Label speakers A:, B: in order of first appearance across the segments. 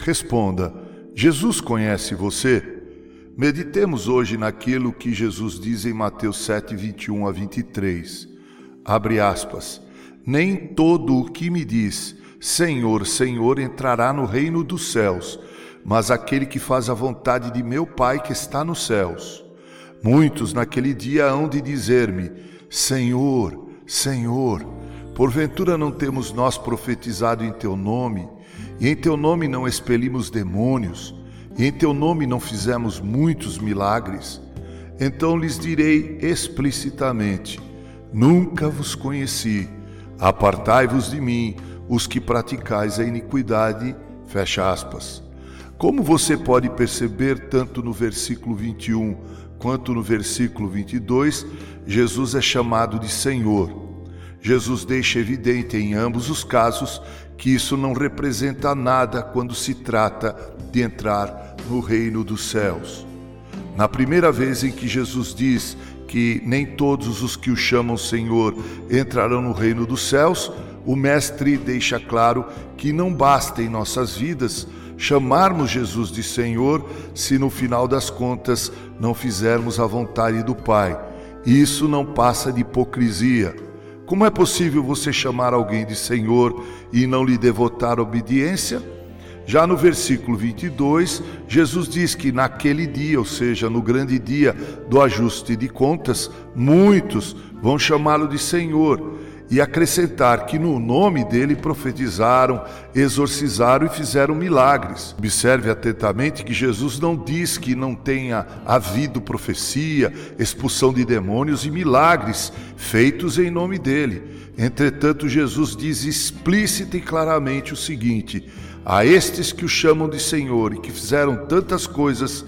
A: Responda: Jesus conhece você? Meditemos hoje naquilo que Jesus diz em Mateus 7, 21 a 23. Abre aspas. Nem todo o que me diz, Senhor, Senhor, entrará no reino dos céus, mas aquele que faz a vontade de meu Pai que está nos céus. Muitos naquele dia hão de dizer-me: Senhor, Senhor, porventura não temos nós profetizado em teu nome, e em teu nome não expelimos demônios, e em teu nome não fizemos muitos milagres? Então lhes direi explicitamente: Nunca vos conheci. Apartai-vos de mim, os que praticais a iniquidade. Fecha aspas. Como você pode perceber, tanto no versículo 21 quanto no versículo 22, Jesus é chamado de Senhor. Jesus deixa evidente em ambos os casos que isso não representa nada quando se trata de entrar no reino dos céus. Na primeira vez em que Jesus diz que nem todos os que o chamam Senhor entrarão no reino dos céus, o Mestre deixa claro que não basta em nossas vidas chamarmos Jesus de Senhor se no final das contas não fizermos a vontade do Pai. Isso não passa de hipocrisia. Como é possível você chamar alguém de Senhor e não lhe devotar obediência? Já no versículo 22, Jesus diz que naquele dia, ou seja, no grande dia do ajuste de contas, muitos vão chamá-lo de Senhor e acrescentar que no nome dele profetizaram, exorcizaram e fizeram milagres. Observe atentamente que Jesus não diz que não tenha havido profecia, expulsão de demônios e milagres feitos em nome dele. Entretanto, Jesus diz explícita e claramente o seguinte: a estes que o chamam de Senhor e que fizeram tantas coisas,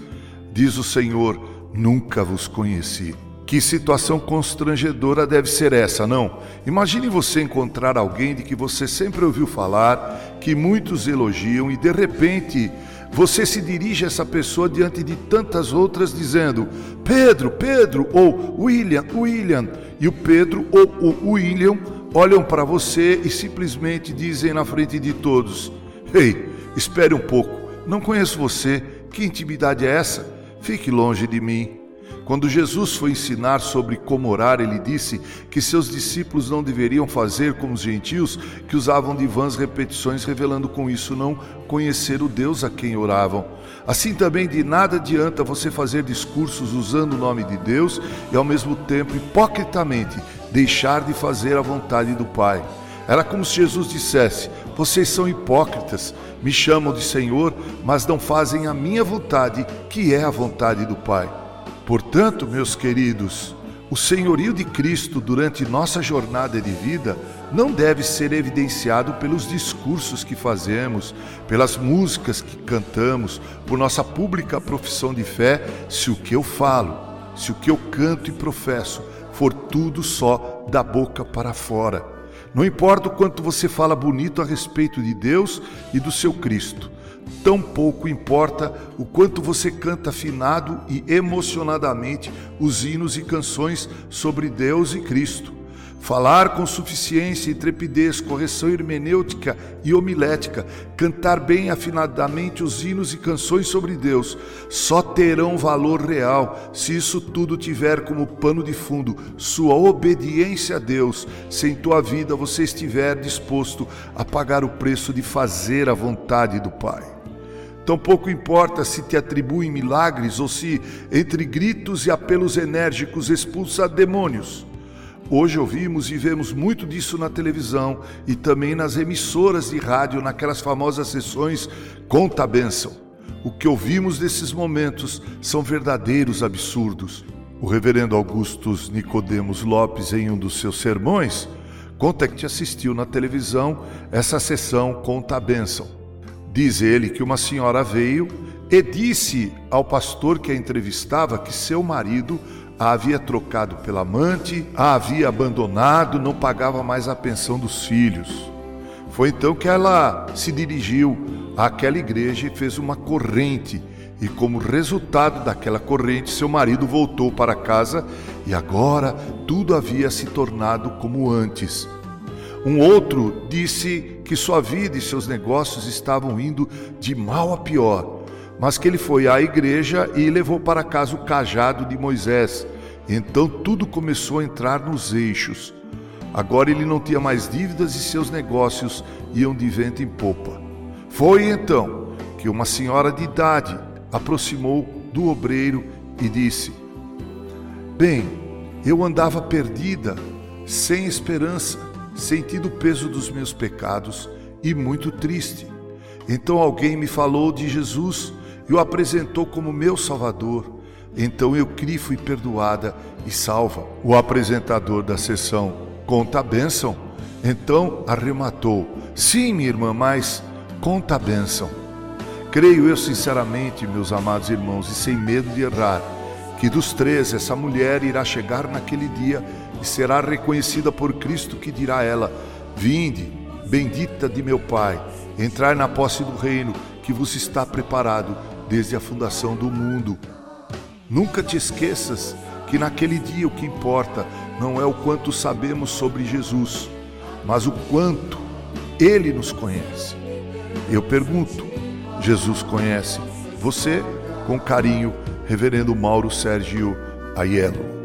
A: diz o Senhor, nunca vos conheci. Que situação constrangedora deve ser essa, não? Imagine você encontrar alguém de que você sempre ouviu falar, que muitos elogiam e de repente você se dirige a essa pessoa diante de tantas outras dizendo: Pedro, Pedro, ou William, William. E o Pedro ou o William olham para você e simplesmente dizem na frente de todos: Ei, espere um pouco, não conheço você, que intimidade é essa? Fique longe de mim. Quando Jesus foi ensinar sobre como orar, ele disse que seus discípulos não deveriam fazer como os gentios, que usavam de vãs repetições, revelando com isso não conhecer o Deus a quem oravam. Assim também de nada adianta você fazer discursos usando o nome de Deus e ao mesmo tempo hipocritamente deixar de fazer a vontade do Pai. Era como se Jesus dissesse: Vocês são hipócritas, me chamam de Senhor, mas não fazem a minha vontade, que é a vontade do Pai. Portanto, meus queridos, o senhorio de Cristo durante nossa jornada de vida não deve ser evidenciado pelos discursos que fazemos, pelas músicas que cantamos, por nossa pública profissão de fé, se o que eu falo, se o que eu canto e professo for tudo só da boca para fora. Não importa o quanto você fala bonito a respeito de Deus e do seu Cristo, Tão pouco importa o quanto você canta afinado e emocionadamente os hinos e canções sobre Deus e Cristo. Falar com suficiência e trepidez, correção hermenêutica e homilética, cantar bem afinadamente os hinos e canções sobre Deus, só terão valor real se isso tudo tiver como pano de fundo sua obediência a Deus, se em tua vida você estiver disposto a pagar o preço de fazer a vontade do Pai. Tampouco importa se te atribuem milagres ou se, entre gritos e apelos enérgicos, expulsa demônios. Hoje ouvimos e vemos muito disso na televisão e também nas emissoras de rádio, naquelas famosas sessões Conta a Bênção. O que ouvimos desses momentos são verdadeiros absurdos. O reverendo Augustus Nicodemos Lopes, em um dos seus sermões, conta que assistiu na televisão essa sessão Conta a Bênção. Diz ele que uma senhora veio e disse ao pastor que a entrevistava que seu marido a havia trocado pela amante, a havia abandonado, não pagava mais a pensão dos filhos. Foi então que ela se dirigiu àquela igreja e fez uma corrente, e como resultado daquela corrente, seu marido voltou para casa e agora tudo havia se tornado como antes. Um outro disse que sua vida e seus negócios estavam indo de mal a pior, mas que ele foi à igreja e levou para casa o cajado de Moisés. Então tudo começou a entrar nos eixos. Agora ele não tinha mais dívidas e seus negócios iam de vento em popa. Foi então que uma senhora de idade aproximou do obreiro e disse: Bem, eu andava perdida, sem esperança, sentindo o peso dos meus pecados e muito triste. Então alguém me falou de Jesus e o apresentou como meu Salvador. Então eu criei, fui perdoada e salva. O apresentador da sessão conta a bênção. Então arrematou: Sim, minha irmã, mas conta a bênção. Creio eu sinceramente, meus amados irmãos, e sem medo de errar, que dos três essa mulher irá chegar naquele dia e será reconhecida por Cristo, que dirá a ela: Vinde, bendita de meu Pai, entrai na posse do reino que vos está preparado desde a fundação do mundo. Nunca te esqueças que naquele dia o que importa não é o quanto sabemos sobre Jesus, mas o quanto Ele nos conhece. Eu pergunto: Jesus conhece você? Com carinho, Reverendo Mauro Sérgio Aiello.